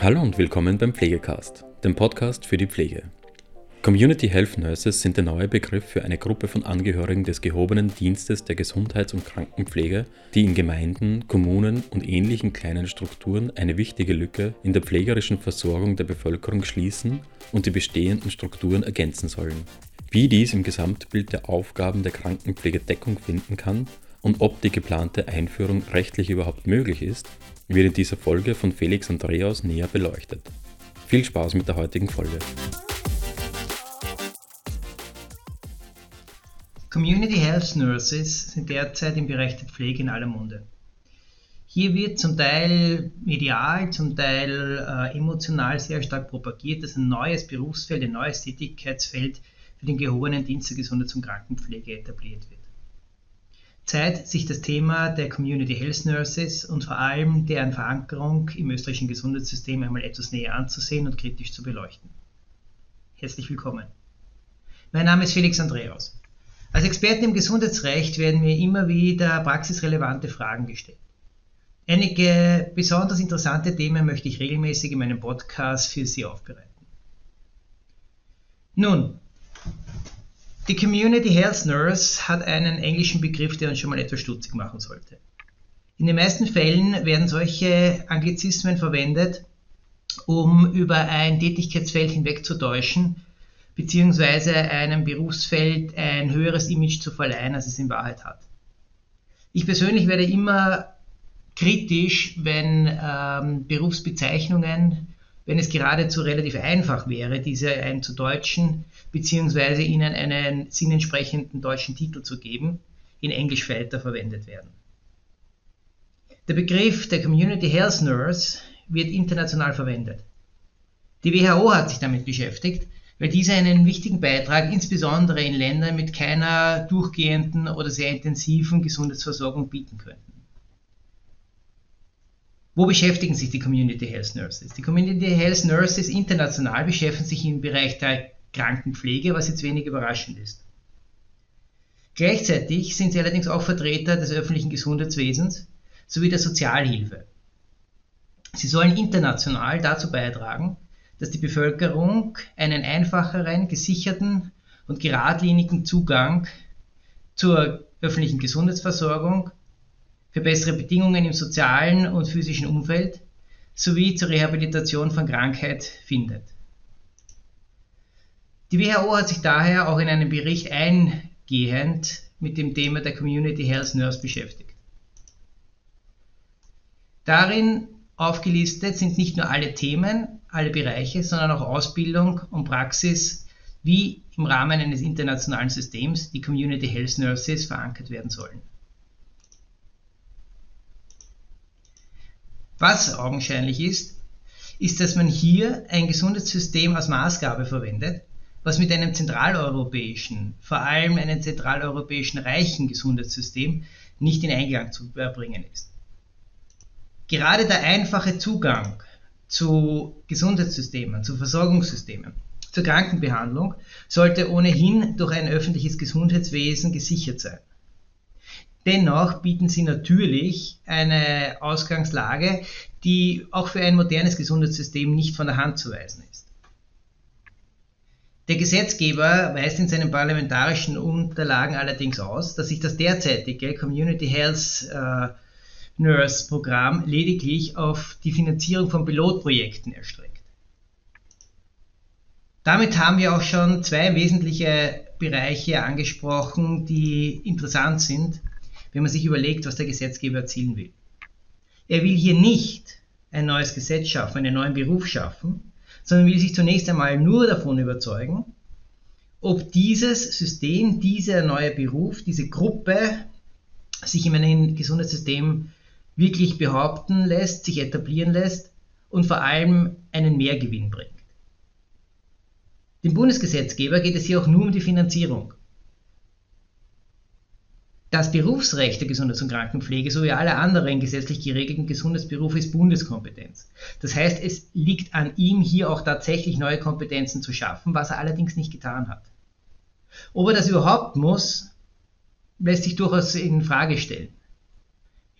Hallo und willkommen beim Pflegecast, dem Podcast für die Pflege. Community Health Nurses sind der neue Begriff für eine Gruppe von Angehörigen des gehobenen Dienstes der Gesundheits- und Krankenpflege, die in Gemeinden, Kommunen und ähnlichen kleinen Strukturen eine wichtige Lücke in der pflegerischen Versorgung der Bevölkerung schließen und die bestehenden Strukturen ergänzen sollen. Wie dies im Gesamtbild der Aufgaben der Krankenpflege Deckung finden kann und ob die geplante Einführung rechtlich überhaupt möglich ist, wird in dieser Folge von Felix Andreas näher beleuchtet. Viel Spaß mit der heutigen Folge. Community Health Nurses sind derzeit im Bereich der Pflege in aller Munde. Hier wird zum Teil medial, zum Teil äh, emotional sehr stark propagiert, dass ein neues Berufsfeld, ein neues Tätigkeitsfeld für den gehobenen Dienst der Gesundheits- und Krankenpflege etabliert wird. Zeit, sich das Thema der Community Health Nurses und vor allem deren Verankerung im österreichischen Gesundheitssystem einmal etwas näher anzusehen und kritisch zu beleuchten. Herzlich willkommen. Mein Name ist Felix Andreas. Als Experten im Gesundheitsrecht werden mir immer wieder praxisrelevante Fragen gestellt. Einige besonders interessante Themen möchte ich regelmäßig in meinem Podcast für Sie aufbereiten. Nun, die Community Health Nurse hat einen englischen Begriff, der uns schon mal etwas stutzig machen sollte. In den meisten Fällen werden solche Anglizismen verwendet, um über ein Tätigkeitsfeld hinwegzutäuschen, beziehungsweise einem Berufsfeld ein höheres Image zu verleihen, als es in Wahrheit hat. Ich persönlich werde immer kritisch, wenn ähm, Berufsbezeichnungen wenn es geradezu relativ einfach wäre, diese einzudeutschen, beziehungsweise ihnen einen sinnentsprechenden deutschen Titel zu geben, in Englisch weiter verwendet werden. Der Begriff der Community Health Nurse wird international verwendet. Die WHO hat sich damit beschäftigt, weil diese einen wichtigen Beitrag insbesondere in Ländern mit keiner durchgehenden oder sehr intensiven Gesundheitsversorgung bieten können. Wo beschäftigen sich die Community Health Nurses? Die Community Health Nurses international beschäftigen sich im Bereich der Krankenpflege, was jetzt wenig überraschend ist. Gleichzeitig sind sie allerdings auch Vertreter des öffentlichen Gesundheitswesens sowie der Sozialhilfe. Sie sollen international dazu beitragen, dass die Bevölkerung einen einfacheren, gesicherten und geradlinigen Zugang zur öffentlichen Gesundheitsversorgung für bessere Bedingungen im sozialen und physischen Umfeld sowie zur Rehabilitation von Krankheit findet. Die WHO hat sich daher auch in einem Bericht eingehend mit dem Thema der Community Health Nurse beschäftigt. Darin aufgelistet sind nicht nur alle Themen, alle Bereiche, sondern auch Ausbildung und Praxis, wie im Rahmen eines internationalen Systems die Community Health Nurses verankert werden sollen. Was augenscheinlich ist, ist, dass man hier ein Gesundheitssystem als Maßgabe verwendet, was mit einem zentraleuropäischen, vor allem einem zentraleuropäischen reichen Gesundheitssystem nicht in Einklang zu bringen ist. Gerade der einfache Zugang zu Gesundheitssystemen, zu Versorgungssystemen, zur Krankenbehandlung sollte ohnehin durch ein öffentliches Gesundheitswesen gesichert sein. Dennoch bieten sie natürlich eine Ausgangslage, die auch für ein modernes Gesundheitssystem nicht von der Hand zu weisen ist. Der Gesetzgeber weist in seinen parlamentarischen Unterlagen allerdings aus, dass sich das derzeitige Community Health äh, Nurse Programm lediglich auf die Finanzierung von Pilotprojekten erstreckt. Damit haben wir auch schon zwei wesentliche Bereiche angesprochen, die interessant sind wenn man sich überlegt, was der Gesetzgeber erzielen will. Er will hier nicht ein neues Gesetz schaffen, einen neuen Beruf schaffen, sondern will sich zunächst einmal nur davon überzeugen, ob dieses System, dieser neue Beruf, diese Gruppe sich in einem Gesundheitssystem wirklich behaupten lässt, sich etablieren lässt und vor allem einen Mehrgewinn bringt. Dem Bundesgesetzgeber geht es hier auch nur um die Finanzierung. Das Berufsrecht der Gesundheits- und Krankenpflege sowie alle anderen gesetzlich geregelten Gesundheitsberufe ist Bundeskompetenz. Das heißt, es liegt an ihm, hier auch tatsächlich neue Kompetenzen zu schaffen, was er allerdings nicht getan hat. Ob er das überhaupt muss, lässt sich durchaus in Frage stellen.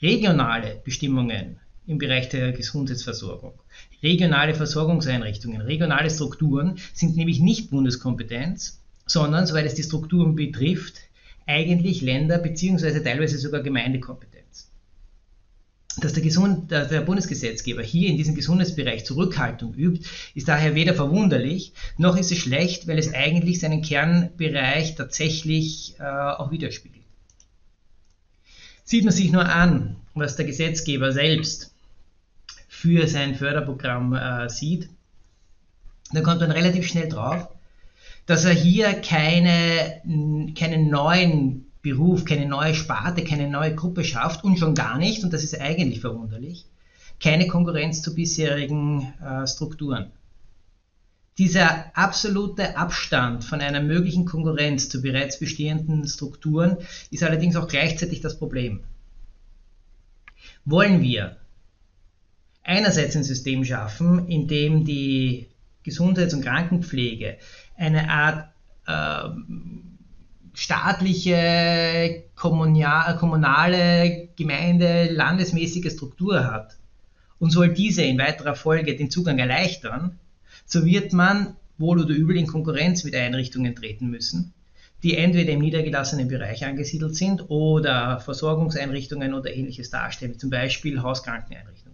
Regionale Bestimmungen im Bereich der Gesundheitsversorgung. Regionale Versorgungseinrichtungen, regionale Strukturen sind nämlich nicht Bundeskompetenz, sondern, soweit es die Strukturen betrifft, eigentlich Länder- bzw. teilweise sogar Gemeindekompetenz. Dass der, Gesund der Bundesgesetzgeber hier in diesem Gesundheitsbereich Zurückhaltung übt, ist daher weder verwunderlich, noch ist es schlecht, weil es eigentlich seinen Kernbereich tatsächlich äh, auch widerspiegelt. Sieht man sich nur an, was der Gesetzgeber selbst für sein Förderprogramm äh, sieht, dann kommt man relativ schnell drauf, dass er hier keine, keinen neuen Beruf, keine neue Sparte, keine neue Gruppe schafft und schon gar nicht, und das ist eigentlich verwunderlich, keine Konkurrenz zu bisherigen äh, Strukturen. Dieser absolute Abstand von einer möglichen Konkurrenz zu bereits bestehenden Strukturen ist allerdings auch gleichzeitig das Problem. Wollen wir einerseits ein System schaffen, in dem die Gesundheits- und Krankenpflege eine Art äh, staatliche, kommunale, Gemeinde, landesmäßige Struktur hat und soll diese in weiterer Folge den Zugang erleichtern, so wird man wohl oder übel in Konkurrenz mit Einrichtungen treten müssen, die entweder im niedergelassenen Bereich angesiedelt sind oder Versorgungseinrichtungen oder ähnliches darstellen, zum Beispiel Hauskrankeneinrichtungen.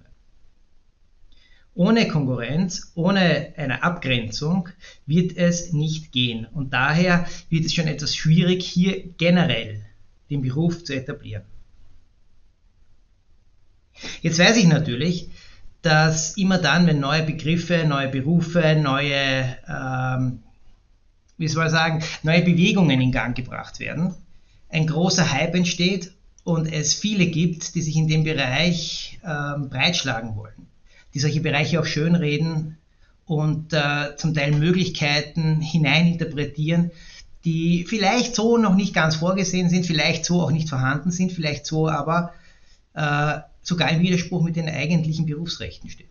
Ohne Konkurrenz, ohne eine Abgrenzung wird es nicht gehen. Und daher wird es schon etwas schwierig, hier generell den Beruf zu etablieren. Jetzt weiß ich natürlich, dass immer dann, wenn neue Begriffe, neue Berufe, neue, ähm, wie soll man sagen, neue Bewegungen in Gang gebracht werden, ein großer Hype entsteht und es viele gibt, die sich in dem Bereich ähm, breitschlagen wollen die solche Bereiche auch schönreden und äh, zum Teil Möglichkeiten hineininterpretieren, die vielleicht so noch nicht ganz vorgesehen sind, vielleicht so auch nicht vorhanden sind, vielleicht so aber äh, sogar im Widerspruch mit den eigentlichen Berufsrechten stehen.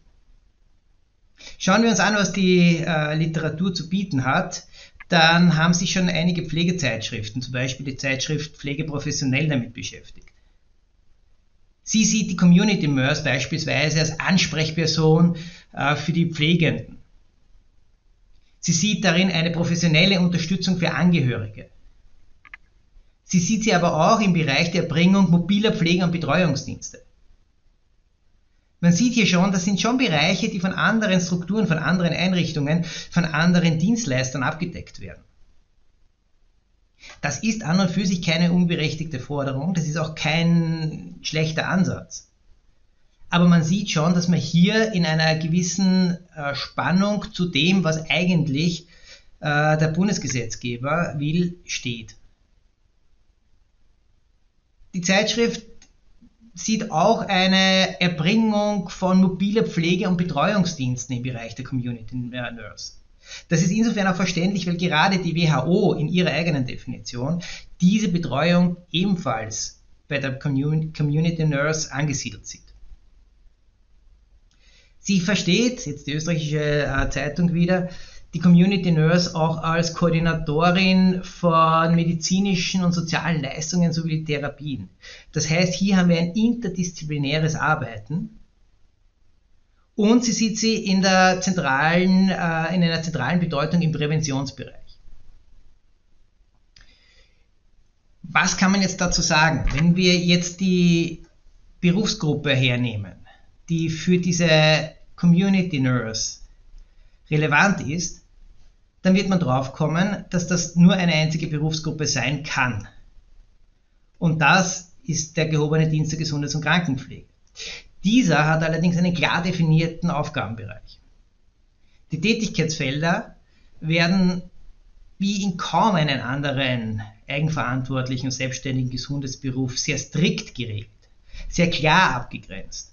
Schauen wir uns an, was die äh, Literatur zu bieten hat, dann haben sich schon einige Pflegezeitschriften, zum Beispiel die Zeitschrift Pflege professionell damit beschäftigt. Sie sieht die Community Nurse beispielsweise als Ansprechperson äh, für die Pflegenden. Sie sieht darin eine professionelle Unterstützung für Angehörige. Sie sieht sie aber auch im Bereich der Erbringung mobiler Pflege- und Betreuungsdienste. Man sieht hier schon, das sind schon Bereiche, die von anderen Strukturen, von anderen Einrichtungen, von anderen Dienstleistern abgedeckt werden. Das ist an und für sich keine unberechtigte Forderung, das ist auch kein schlechter Ansatz. Aber man sieht schon, dass man hier in einer gewissen äh, Spannung zu dem, was eigentlich äh, der Bundesgesetzgeber will, steht. Die Zeitschrift sieht auch eine Erbringung von mobiler Pflege- und Betreuungsdiensten im Bereich der Community Nurse. Das ist insofern auch verständlich, weil gerade die WHO in ihrer eigenen Definition diese Betreuung ebenfalls bei der Community Nurse angesiedelt sieht. Sie versteht, jetzt die österreichische äh, Zeitung wieder, die Community Nurse auch als Koordinatorin von medizinischen und sozialen Leistungen sowie Therapien. Das heißt, hier haben wir ein interdisziplinäres Arbeiten und sie sieht sie in, der zentralen, äh, in einer zentralen Bedeutung im Präventionsbereich. Was kann man jetzt dazu sagen? Wenn wir jetzt die Berufsgruppe hernehmen, die für diese Community Nurse relevant ist, dann wird man drauf kommen, dass das nur eine einzige Berufsgruppe sein kann. Und das ist der gehobene Dienst der Gesundheits- und Krankenpflege. Dieser hat allerdings einen klar definierten Aufgabenbereich. Die Tätigkeitsfelder werden wie in kaum einem anderen eigenverantwortlichen selbstständigen Gesundheitsberuf sehr strikt geregelt, sehr klar abgegrenzt.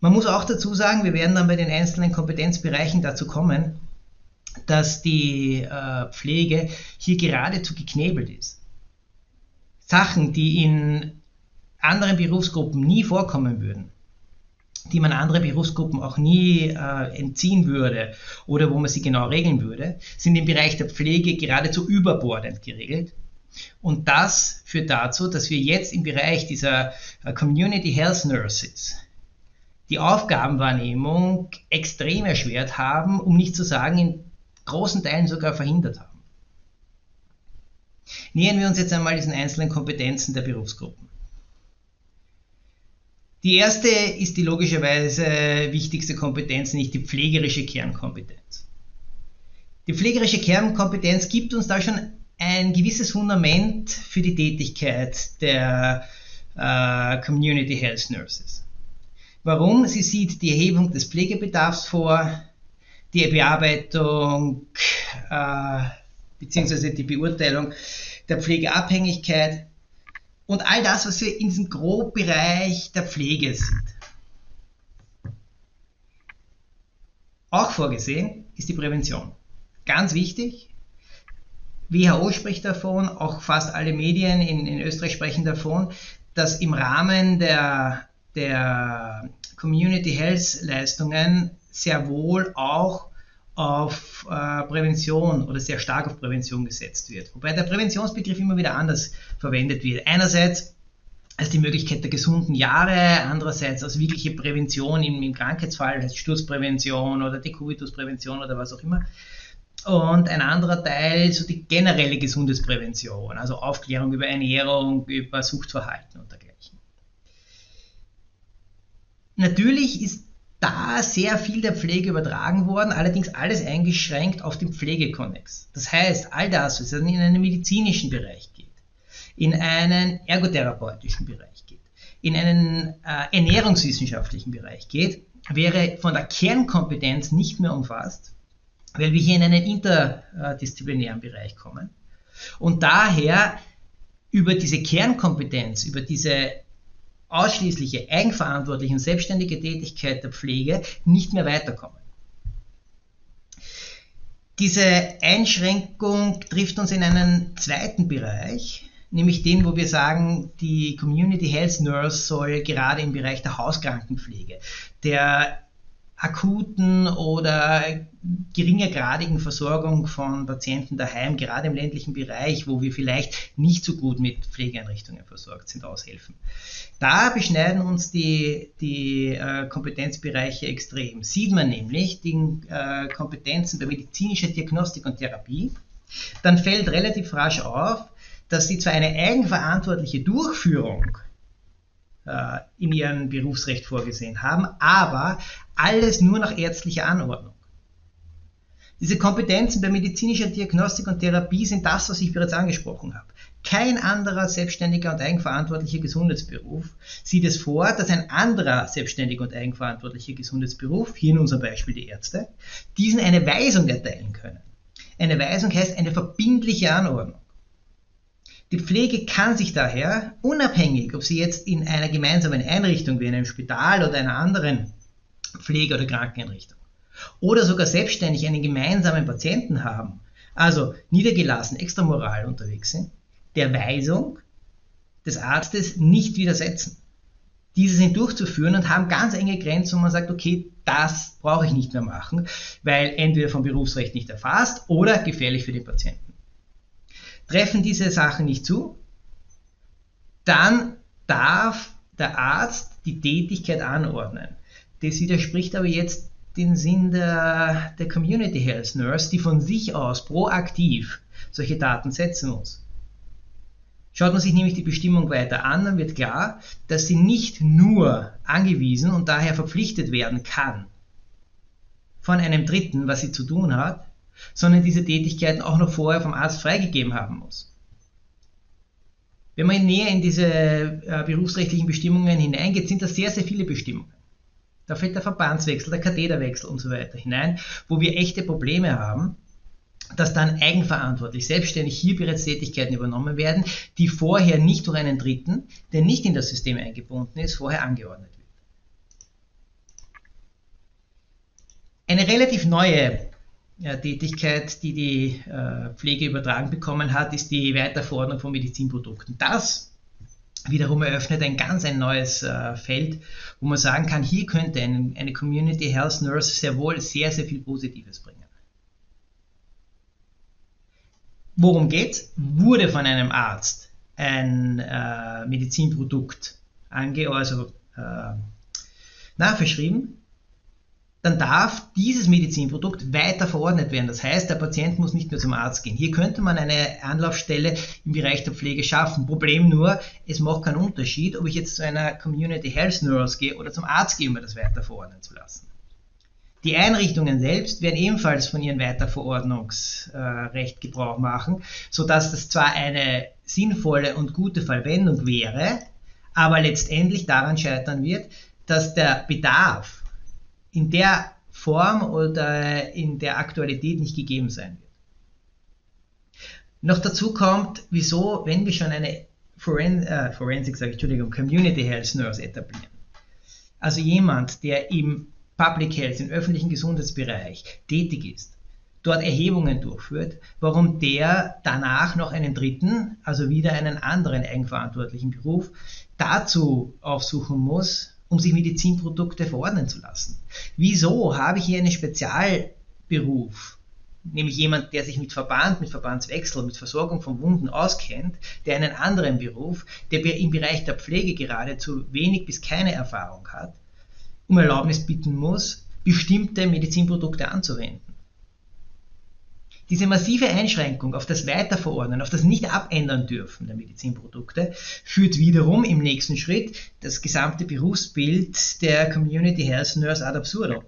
Man muss auch dazu sagen, wir werden dann bei den einzelnen Kompetenzbereichen dazu kommen, dass die äh, Pflege hier geradezu geknebelt ist. Sachen, die in anderen Berufsgruppen nie vorkommen würden, die man anderen Berufsgruppen auch nie äh, entziehen würde oder wo man sie genau regeln würde, sind im Bereich der Pflege geradezu überbordend geregelt. Und das führt dazu, dass wir jetzt im Bereich dieser äh, Community Health Nurses die Aufgabenwahrnehmung extrem erschwert haben, um nicht zu sagen in großen Teilen sogar verhindert haben. Nähern wir uns jetzt einmal diesen einzelnen Kompetenzen der Berufsgruppen. Die erste ist die logischerweise wichtigste Kompetenz, nicht die pflegerische Kernkompetenz. Die pflegerische Kernkompetenz gibt uns da schon ein gewisses Fundament für die Tätigkeit der äh, Community Health Nurses. Warum? Sie sieht die Erhebung des Pflegebedarfs vor, die Bearbeitung äh, bzw. die Beurteilung der Pflegeabhängigkeit und all das, was wir in diesem Grobbereich der Pflege sind. Auch vorgesehen ist die Prävention. Ganz wichtig. WHO spricht davon, auch fast alle Medien in, in Österreich sprechen davon, dass im Rahmen der, der Community Health Leistungen sehr wohl auch auf äh, Prävention oder sehr stark auf Prävention gesetzt wird. Wobei der Präventionsbegriff immer wieder anders verwendet wird. Einerseits als die Möglichkeit der gesunden Jahre, andererseits als wirkliche Prävention im, im Krankheitsfall, als Sturzprävention oder Dekubitusprävention oder was auch immer. Und ein anderer Teil, so die generelle Gesundheitsprävention, also Aufklärung über Ernährung, über Suchtverhalten und dergleichen. Natürlich ist da sehr viel der Pflege übertragen worden, allerdings alles eingeschränkt auf den Pflegekonnex. Das heißt, all das, was in einen medizinischen Bereich geht, in einen ergotherapeutischen Bereich geht, in einen äh, ernährungswissenschaftlichen Bereich geht, wäre von der Kernkompetenz nicht mehr umfasst, weil wir hier in einen interdisziplinären Bereich kommen und daher über diese Kernkompetenz, über diese ausschließliche eigenverantwortliche und selbstständige Tätigkeit der Pflege nicht mehr weiterkommen. Diese Einschränkung trifft uns in einen zweiten Bereich, nämlich den, wo wir sagen, die Community Health Nurse soll gerade im Bereich der Hauskrankenpflege, der akuten oder geringergradigen Versorgung von Patienten daheim, gerade im ländlichen Bereich, wo wir vielleicht nicht so gut mit Pflegeeinrichtungen versorgt sind, aushelfen. Da beschneiden uns die, die äh, Kompetenzbereiche extrem. Sieht man nämlich die äh, Kompetenzen bei medizinischer Diagnostik und Therapie, dann fällt relativ rasch auf, dass sie zwar eine eigenverantwortliche Durchführung äh, in ihrem Berufsrecht vorgesehen haben, aber alles nur nach ärztlicher Anordnung. Diese Kompetenzen bei medizinischer Diagnostik und Therapie sind das, was ich bereits angesprochen habe. Kein anderer selbstständiger und eigenverantwortlicher Gesundheitsberuf sieht es vor, dass ein anderer selbstständiger und eigenverantwortlicher Gesundheitsberuf, hier in unserem Beispiel die Ärzte, diesen eine Weisung erteilen können. Eine Weisung heißt eine verbindliche Anordnung. Die Pflege kann sich daher, unabhängig, ob sie jetzt in einer gemeinsamen Einrichtung wie in einem Spital oder einer anderen Pflege- oder Krankeneinrichtung oder sogar selbstständig einen gemeinsamen Patienten haben, also niedergelassen, extramoral unterwegs sind, der Weisung des Arztes nicht widersetzen. Diese sind durchzuführen und haben ganz enge Grenzen, wo man sagt, okay, das brauche ich nicht mehr machen, weil entweder vom Berufsrecht nicht erfasst oder gefährlich für den Patienten. Treffen diese Sachen nicht zu, dann darf der Arzt die Tätigkeit anordnen. Das widerspricht aber jetzt den Sinn der, der Community Health Nurse, die von sich aus proaktiv solche Daten setzen muss. Schaut man sich nämlich die Bestimmung weiter an, dann wird klar, dass sie nicht nur angewiesen und daher verpflichtet werden kann von einem Dritten, was sie zu tun hat, sondern diese Tätigkeiten auch noch vorher vom Arzt freigegeben haben muss. Wenn man näher in diese äh, berufsrechtlichen Bestimmungen hineingeht, sind das sehr, sehr viele Bestimmungen. Da fällt der Verbandswechsel, der Katheterwechsel und so weiter hinein, wo wir echte Probleme haben, dass dann eigenverantwortlich, selbstständig hier bereits Tätigkeiten übernommen werden, die vorher nicht durch einen Dritten, der nicht in das System eingebunden ist, vorher angeordnet wird. Eine relativ neue ja, Tätigkeit, die die äh, Pflege übertragen bekommen hat, ist die Weiterverordnung von Medizinprodukten. Das wiederum eröffnet ein ganz ein neues äh, Feld, wo man sagen kann, hier könnte ein, eine Community Health Nurse sehr wohl sehr, sehr viel Positives bringen. Worum geht's? Wurde von einem Arzt ein äh, Medizinprodukt ange also, äh, nachverschrieben, dann darf dieses Medizinprodukt weiter verordnet werden. Das heißt, der Patient muss nicht mehr zum Arzt gehen. Hier könnte man eine Anlaufstelle im Bereich der Pflege schaffen. Problem nur, es macht keinen Unterschied, ob ich jetzt zu einer Community Health Nurse gehe oder zum Arzt gehe, um mir das weiter verordnen zu lassen. Die Einrichtungen selbst werden ebenfalls von ihrem Weiterverordnungsrecht Gebrauch machen, sodass das zwar eine sinnvolle und gute Verwendung wäre, aber letztendlich daran scheitern wird, dass der Bedarf in der Form oder in der Aktualität nicht gegeben sein wird. Noch dazu kommt, wieso, wenn wir schon eine Foren äh, Forensik, sage ich, Entschuldigung, Community Health Nurse etablieren, also jemand, der im Public Health, im öffentlichen Gesundheitsbereich tätig ist, dort Erhebungen durchführt, warum der danach noch einen dritten, also wieder einen anderen eigenverantwortlichen Beruf dazu aufsuchen muss, um sich Medizinprodukte verordnen zu lassen. Wieso habe ich hier einen Spezialberuf, nämlich jemand, der sich mit Verband, mit Verbandswechsel, mit Versorgung von Wunden auskennt, der einen anderen Beruf, der im Bereich der Pflege geradezu wenig bis keine Erfahrung hat, um Erlaubnis bitten muss, bestimmte Medizinprodukte anzuwenden. Diese massive Einschränkung auf das Weiterverordnen, auf das Nicht-Abändern dürfen der Medizinprodukte, führt wiederum im nächsten Schritt das gesamte Berufsbild der Community Health Nurse ad absurdum.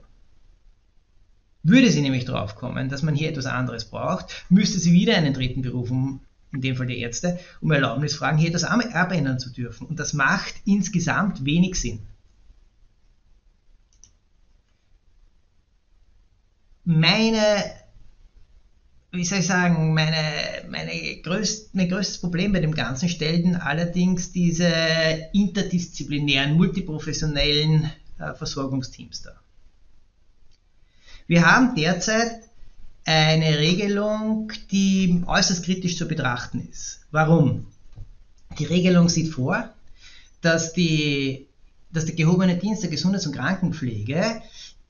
Würde sie nämlich draufkommen, dass man hier etwas anderes braucht, müsste sie wieder einen dritten Beruf, um, in dem Fall die Ärzte, um Erlaubnis fragen, hier etwas abändern zu dürfen. Und das macht insgesamt wenig Sinn. Meine wie soll ich sagen, meine, meine größt, mein größtes Problem bei dem Ganzen stellten allerdings diese interdisziplinären, multiprofessionellen äh, Versorgungsteams dar. Wir haben derzeit eine Regelung, die äußerst kritisch zu betrachten ist. Warum? Die Regelung sieht vor, dass, die, dass der gehobene Dienst der Gesundheits- und Krankenpflege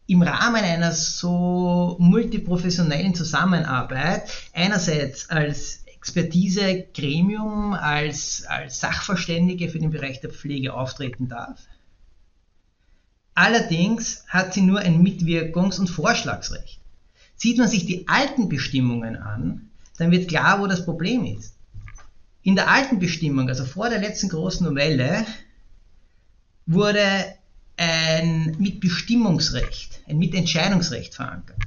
im Rahmen einer so multiprofessionellen Zusammenarbeit einerseits als Expertise-Gremium, als, als Sachverständige für den Bereich der Pflege auftreten darf. Allerdings hat sie nur ein Mitwirkungs- und Vorschlagsrecht. Sieht man sich die alten Bestimmungen an, dann wird klar, wo das Problem ist. In der alten Bestimmung, also vor der letzten großen Novelle, wurde ein Mitbestimmungsrecht, ein Mitentscheidungsrecht verankert.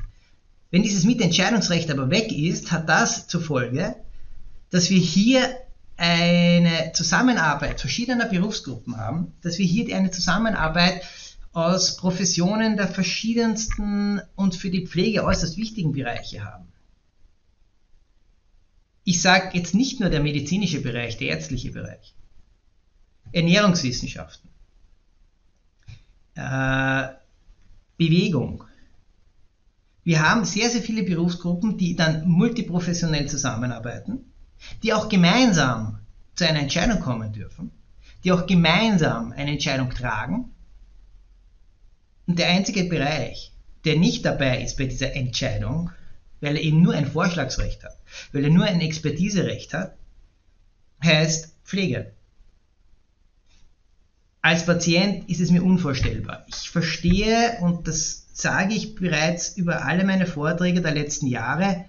Wenn dieses Mitentscheidungsrecht aber weg ist, hat das zur Folge, dass wir hier eine Zusammenarbeit verschiedener Berufsgruppen haben, dass wir hier eine Zusammenarbeit aus Professionen der verschiedensten und für die Pflege äußerst wichtigen Bereiche haben. Ich sage jetzt nicht nur der medizinische Bereich, der ärztliche Bereich, Ernährungswissenschaften, äh, Bewegung. Wir haben sehr, sehr viele Berufsgruppen, die dann multiprofessionell zusammenarbeiten, die auch gemeinsam zu einer Entscheidung kommen dürfen, die auch gemeinsam eine Entscheidung tragen. Und der einzige Bereich, der nicht dabei ist bei dieser Entscheidung, weil er eben nur ein Vorschlagsrecht hat, weil er nur ein Expertiserecht hat, heißt Pflege. Als Patient ist es mir unvorstellbar. Ich verstehe, und das sage ich bereits über alle meine Vorträge der letzten Jahre,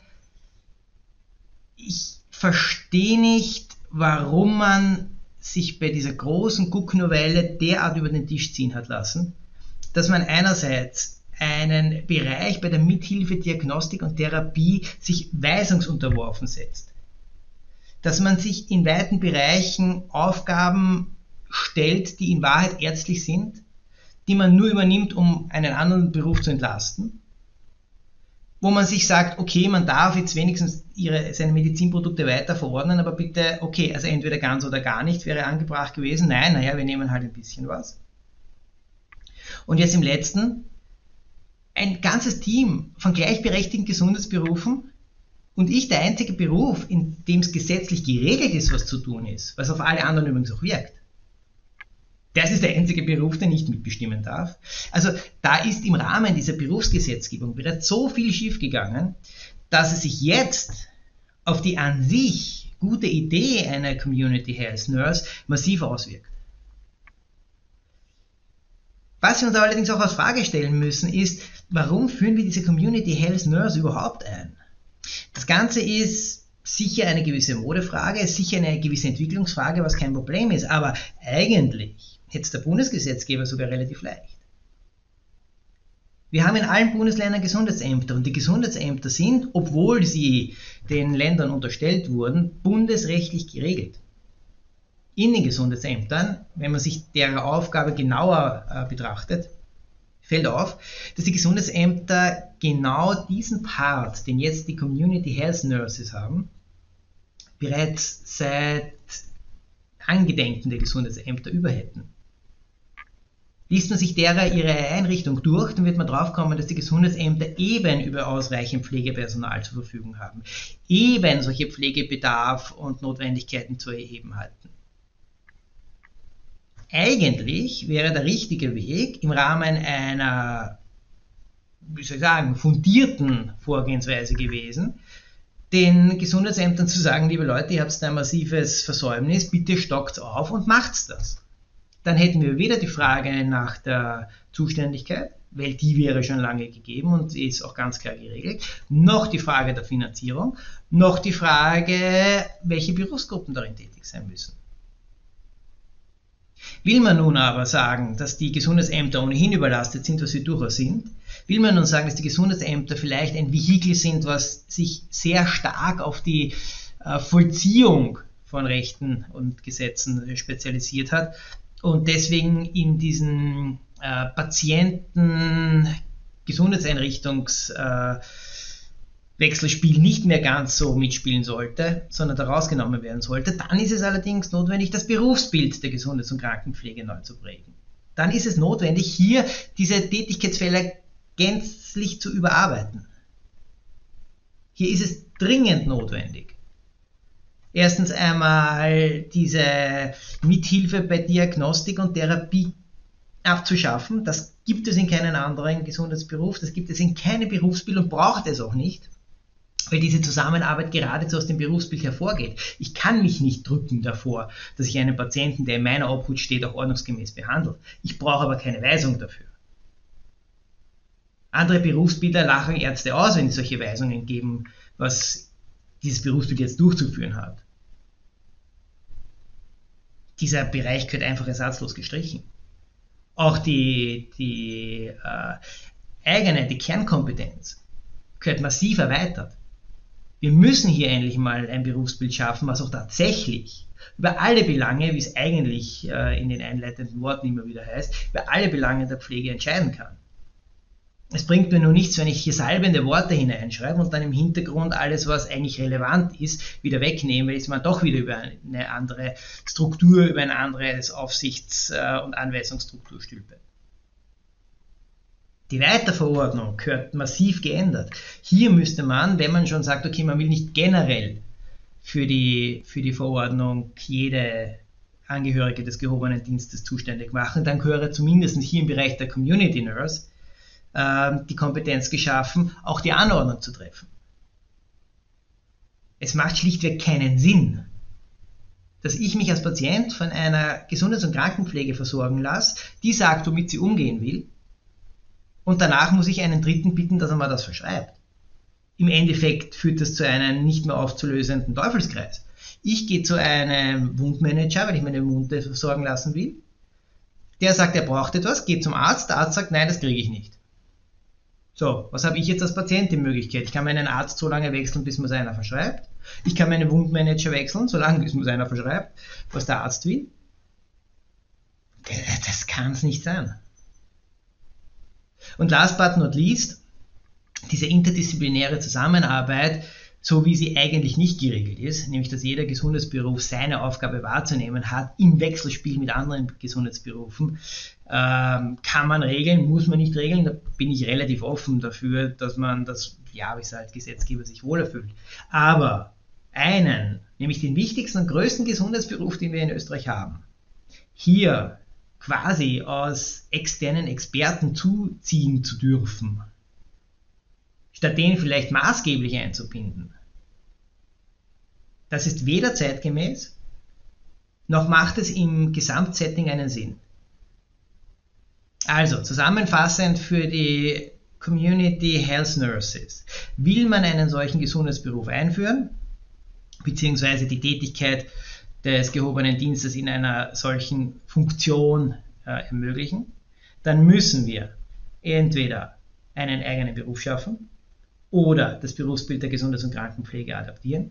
ich verstehe nicht, warum man sich bei dieser großen Cook-Novelle derart über den Tisch ziehen hat lassen, dass man einerseits einen Bereich bei der Mithilfe Diagnostik und Therapie sich weisungsunterworfen setzt, dass man sich in weiten Bereichen Aufgaben stellt, die in Wahrheit ärztlich sind, die man nur übernimmt, um einen anderen Beruf zu entlasten, wo man sich sagt, okay, man darf jetzt wenigstens ihre, seine Medizinprodukte weiter verordnen, aber bitte, okay, also entweder ganz oder gar nicht wäre angebracht gewesen. Nein, naja, wir nehmen halt ein bisschen was. Und jetzt im letzten, ein ganzes Team von gleichberechtigten Gesundheitsberufen und ich der einzige Beruf, in dem es gesetzlich geregelt ist, was zu tun ist, was auf alle anderen übrigens auch wirkt. Das ist der einzige Beruf, der nicht mitbestimmen darf. Also da ist im Rahmen dieser Berufsgesetzgebung bereits so viel schiefgegangen, dass es sich jetzt auf die an sich gute Idee einer Community Health Nurse massiv auswirkt. Was wir uns allerdings auch als Frage stellen müssen, ist, warum führen wir diese Community Health Nurse überhaupt ein? Das Ganze ist sicher eine gewisse Modefrage, sicher eine gewisse Entwicklungsfrage, was kein Problem ist, aber eigentlich hätte es der Bundesgesetzgeber sogar relativ leicht. Wir haben in allen Bundesländern Gesundheitsämter und die Gesundheitsämter sind, obwohl sie den Ländern unterstellt wurden, bundesrechtlich geregelt. In den Gesundheitsämtern, wenn man sich deren Aufgabe genauer äh, betrachtet, fällt auf, dass die Gesundheitsämter genau diesen Part, den jetzt die Community Health Nurses haben, bereits seit Angedenken der Gesundheitsämter über hätten. Liest man sich derer ihre Einrichtung durch, dann wird man draufkommen, dass die Gesundheitsämter eben über ausreichend Pflegepersonal zur Verfügung haben, eben solche Pflegebedarf und Notwendigkeiten zu erheben halten. Eigentlich wäre der richtige Weg im Rahmen einer, wie soll ich sagen, fundierten Vorgehensweise gewesen, den Gesundheitsämtern zu sagen, liebe Leute, ihr habt ein massives Versäumnis, bitte stockt auf und macht's das dann hätten wir weder die Frage nach der Zuständigkeit, weil die wäre schon lange gegeben und ist auch ganz klar geregelt, noch die Frage der Finanzierung, noch die Frage, welche Berufsgruppen darin tätig sein müssen. Will man nun aber sagen, dass die Gesundheitsämter ohnehin überlastet sind, was sie durchaus sind, will man nun sagen, dass die Gesundheitsämter vielleicht ein Vehikel sind, was sich sehr stark auf die äh, Vollziehung von Rechten und Gesetzen spezialisiert hat, und deswegen in diesen äh, Patienten Gesundheitseinrichtungswechselspiel äh, nicht mehr ganz so mitspielen sollte, sondern da rausgenommen werden sollte, dann ist es allerdings notwendig, das Berufsbild der Gesundheits- und Krankenpflege neu zu prägen. Dann ist es notwendig, hier diese Tätigkeitsfelder gänzlich zu überarbeiten. Hier ist es dringend notwendig, Erstens einmal diese Mithilfe bei Diagnostik und Therapie abzuschaffen. Das gibt es in keinem anderen Gesundheitsberuf, das gibt es in keinem Berufsbild und braucht es auch nicht, weil diese Zusammenarbeit geradezu aus dem Berufsbild hervorgeht. Ich kann mich nicht drücken davor, dass ich einen Patienten, der in meiner Obhut steht, auch ordnungsgemäß behandle. Ich brauche aber keine Weisung dafür. Andere Berufsbilder lachen Ärzte aus, wenn sie solche Weisungen geben, was dieses Berufsbild jetzt durchzuführen hat. Dieser Bereich gehört einfach ersatzlos gestrichen. Auch die, die äh, eigene, die Kernkompetenz gehört massiv erweitert. Wir müssen hier endlich mal ein Berufsbild schaffen, was auch tatsächlich über alle Belange, wie es eigentlich äh, in den einleitenden Worten immer wieder heißt, über alle Belange der Pflege entscheiden kann. Es bringt mir nur nichts, wenn ich hier salbende Worte hineinschreibe und dann im Hintergrund alles, was eigentlich relevant ist, wieder wegnehme, ist man doch wieder über eine andere Struktur, über ein anderes Aufsichts- äh, und Anweisungsstruktur stülpe. Die Weiterverordnung gehört massiv geändert. Hier müsste man, wenn man schon sagt, okay, man will nicht generell für die, für die Verordnung jede Angehörige des gehobenen Dienstes zuständig machen, dann gehöre zumindest hier im Bereich der Community Nurse die Kompetenz geschaffen, auch die Anordnung zu treffen. Es macht schlichtweg keinen Sinn, dass ich mich als Patient von einer Gesundheits- und Krankenpflege versorgen lasse, die sagt, womit sie umgehen will, und danach muss ich einen Dritten bitten, dass er mir das verschreibt. Im Endeffekt führt das zu einem nicht mehr aufzulösenden Teufelskreis. Ich gehe zu einem Wundmanager, weil ich meine Wunde versorgen lassen will. Der sagt, er braucht etwas, geht zum Arzt, der Arzt sagt, nein, das kriege ich nicht. So, was habe ich jetzt als Patient die Möglichkeit? Ich kann meinen Arzt so lange wechseln, bis mir einer verschreibt. Ich kann meinen Wundmanager wechseln, so lange, bis mir einer verschreibt, was der Arzt will. Das kann es nicht sein. Und last but not least, diese interdisziplinäre Zusammenarbeit so wie sie eigentlich nicht geregelt ist, nämlich dass jeder Gesundheitsberuf seine Aufgabe wahrzunehmen hat im Wechselspiel mit anderen Gesundheitsberufen, ähm, kann man regeln, muss man nicht regeln. Da bin ich relativ offen dafür, dass man das, ja, wie es halt Gesetzgeber sich wohl erfüllt. Aber einen, nämlich den wichtigsten und größten Gesundheitsberuf, den wir in Österreich haben, hier quasi aus externen Experten zuziehen zu dürfen, statt den vielleicht maßgeblich einzubinden. Das ist weder zeitgemäß, noch macht es im Gesamtsetting einen Sinn. Also zusammenfassend für die Community Health Nurses. Will man einen solchen Gesundheitsberuf einführen, beziehungsweise die Tätigkeit des gehobenen Dienstes in einer solchen Funktion äh, ermöglichen, dann müssen wir entweder einen eigenen Beruf schaffen oder das Berufsbild der Gesundheits- und Krankenpflege adaptieren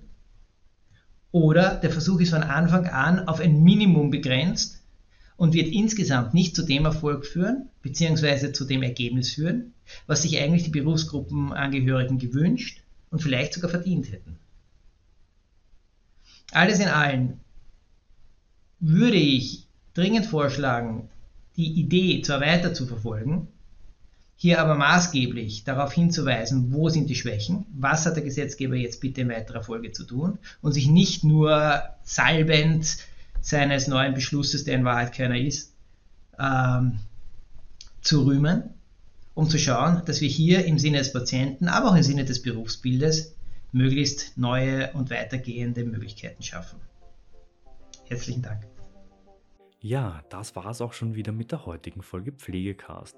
oder der Versuch ist von Anfang an auf ein Minimum begrenzt und wird insgesamt nicht zu dem Erfolg führen, beziehungsweise zu dem Ergebnis führen, was sich eigentlich die Berufsgruppenangehörigen gewünscht und vielleicht sogar verdient hätten. Alles in allem würde ich dringend vorschlagen, die Idee zwar weiter zu verfolgen, hier aber maßgeblich darauf hinzuweisen, wo sind die Schwächen, was hat der Gesetzgeber jetzt bitte in weiterer Folge zu tun und sich nicht nur salbend seines neuen Beschlusses, der in Wahrheit keiner ist, ähm, zu rühmen, um zu schauen, dass wir hier im Sinne des Patienten, aber auch im Sinne des Berufsbildes möglichst neue und weitergehende Möglichkeiten schaffen. Herzlichen Dank. Ja, das war es auch schon wieder mit der heutigen Folge Pflegecast.